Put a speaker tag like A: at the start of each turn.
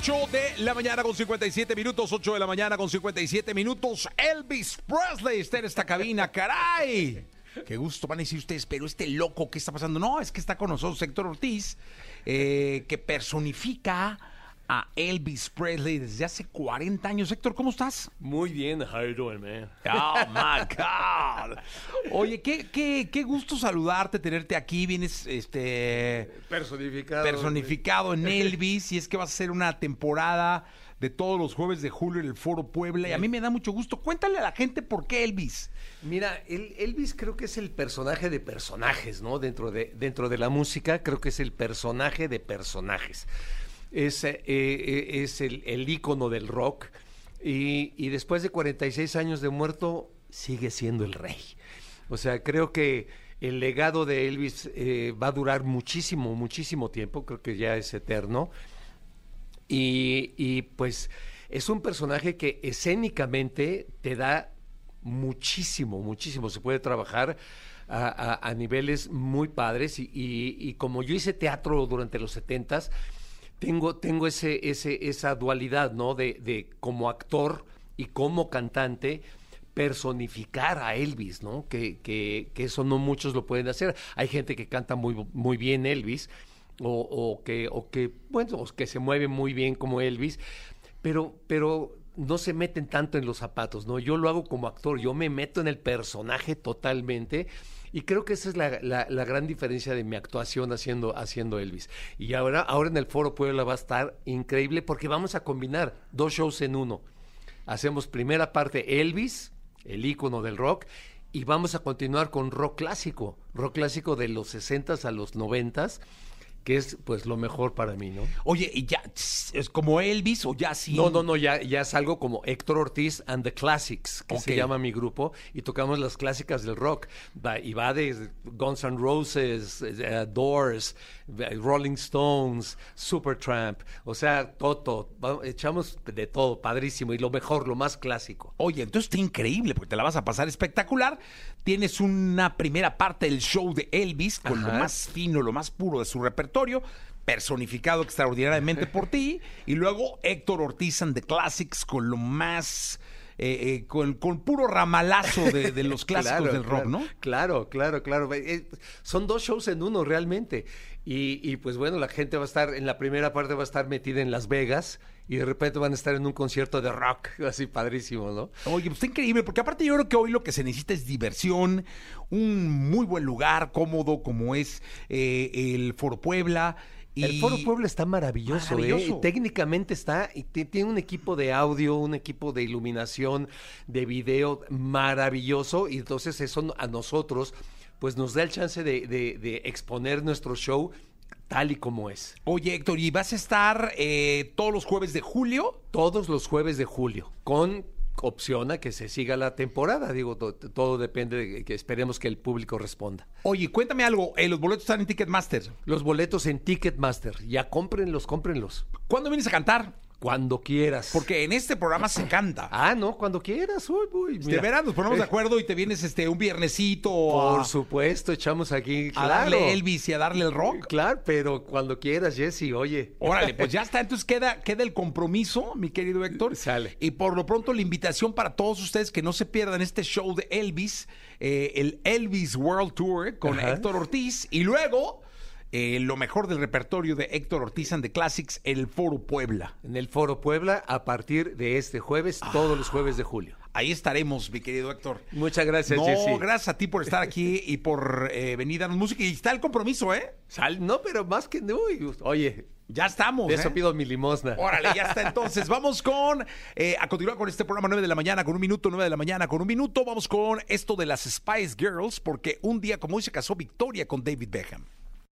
A: 8 de la mañana con 57 minutos, 8 de la mañana con 57 minutos. Elvis Presley está en esta cabina, caray. Qué gusto van a decir ustedes, pero este loco, ¿qué está pasando? No, es que está con nosotros Héctor Ortiz, eh, que personifica a Elvis Presley desde hace 40 años. Héctor, ¿cómo estás?
B: Muy bien, how you doing, man?
A: Oh my God. Oye, qué, qué, qué gusto saludarte, tenerte aquí. Vienes este
B: Personificado.
A: personificado en Elvis y es que vas a hacer una temporada de todos los jueves de julio en el Foro Puebla y a mí me da mucho gusto. Cuéntale a la gente por qué Elvis.
B: Mira, el, Elvis creo que es el personaje de personajes, ¿no? Dentro de, dentro de la música, creo que es el personaje de personajes. Es, eh, eh, es el, el ícono del rock y, y después de 46 años de muerto, sigue siendo el rey. O sea, creo que el legado de Elvis eh, va a durar muchísimo, muchísimo tiempo, creo que ya es eterno. Y, y, pues es un personaje que escénicamente te da muchísimo, muchísimo. Se puede trabajar a, niveles muy padres. Y, y- y como yo hice teatro durante los setentas, tengo, tengo ese, ese, esa dualidad, ¿no? De, de como actor y como cantante personificar a Elvis, ¿no? Que, que, que eso no muchos lo pueden hacer. Hay gente que canta muy, muy bien Elvis, o, o que, o que, bueno, que se mueve muy bien como Elvis, pero, pero no se meten tanto en los zapatos, ¿no? Yo lo hago como actor, yo me meto en el personaje totalmente. Y creo que esa es la, la- gran diferencia de mi actuación haciendo, haciendo Elvis. Y ahora, ahora en el Foro Puebla va a estar increíble porque vamos a combinar dos shows en uno. Hacemos primera parte Elvis, el ícono del rock, y vamos a continuar con rock clásico, rock clásico de los 60s a los 90s, que es pues lo mejor para mí, ¿no?
A: Oye, ¿y ya es como Elvis o ya sí?
B: No, no, no, ya, ya es algo como Héctor Ortiz and the Classics, que
A: Ok.
B: se llama mi grupo, y tocamos las clásicas del rock. Va- y va de Guns N' Roses, eh, Doors, Rolling Stones, Supertramp, o sea, Toto, echamos de todo, padrísimo, y lo mejor, lo más clásico.
A: Oye, entonces está increíble porque te la vas a pasar espectacular. Tienes una primera parte del show de Elvis con lo más fino, lo más puro de su repertorio, personificado extraordinariamente por ti. Y luego Héctor Ortiz and the Classics con lo más. Eh, eh, con, con puro ramalazo de, de los clásicos
B: Claro,
A: del rock,
B: claro,
A: ¿no?
B: Claro, claro, claro. Eh, son dos shows en uno realmente. Y, y, pues bueno, la gente va a estar, en la primera parte va a estar metida en Las Vegas y de repente van a estar en un concierto de rock, así padrísimo, ¿no?
A: Oye, pues está increíble, porque aparte yo creo que hoy lo que se necesita es diversión, un muy buen lugar, cómodo, como es eh, el Foro Puebla. Y...
B: El Foro Puebla está maravilloso,
A: Maravilloso.
B: ¿eh? Técnicamente está, y ti- tiene un equipo de audio, un equipo de iluminación, de video maravilloso, y entonces eso a nosotros, pues nos da el chance de, de- de exponer nuestro show tal y como es.
A: Oye, Héctor, ¿y vas a estar eh, todos los jueves de julio?
B: todos los jueves de julio, con opción a que se siga la temporada. Digo, to- todo depende de que esperemos que el público responda.
A: Oye, cuéntame algo, eh, los boletos están en Ticketmaster.
B: Los boletos en Ticketmaster, ya cómprenlos, cómprenlos.
A: ¿Cuándo vienes a cantar?
B: Cuando quieras.
A: Porque en este programa se canta.
B: Ah, no, cuando quieras. Uy, uy,
A: de veras nos ponemos de acuerdo y te vienes este un viernesito
B: Por
A: a,
B: supuesto, echamos aquí.
A: a
B: Claro.
A: darle Elvis y a darle el rock.
B: Claro, pero cuando quieras, Jesse, oye.
A: Órale, pues ya está. Entonces queda, queda el compromiso, mi querido Héctor.
B: Sale.
A: Y por lo pronto la invitación para todos ustedes que no se pierdan este show de Elvis, eh, el Elvis World Tour con
B: Ajá.
A: Héctor Ortiz. Y luego eh, lo mejor del repertorio de Héctor Ortiz and the Classics, el Foro Puebla.
B: En el Foro Puebla, a partir de este jueves, todos los jueves de julio.
A: Ahí estaremos, mi querido Héctor.
B: Muchas gracias,
A: No,
B: Jesse.
A: gracias a ti por estar aquí y por eh, venir a darnos música. Y está el compromiso, ¿eh?
B: Sal- no, pero más que. uy, oye,
A: Ya estamos.
B: de eso
A: ¿eh?
B: pido mi limosna.
A: Órale, ya está entonces. Vamos con, eh, a continuar con este programa 9 de la mañana, con un minuto, 9 de la mañana, con un minuto. Vamos con esto de las Spice Girls, porque un día como hoy se casó Victoria con David Beckham.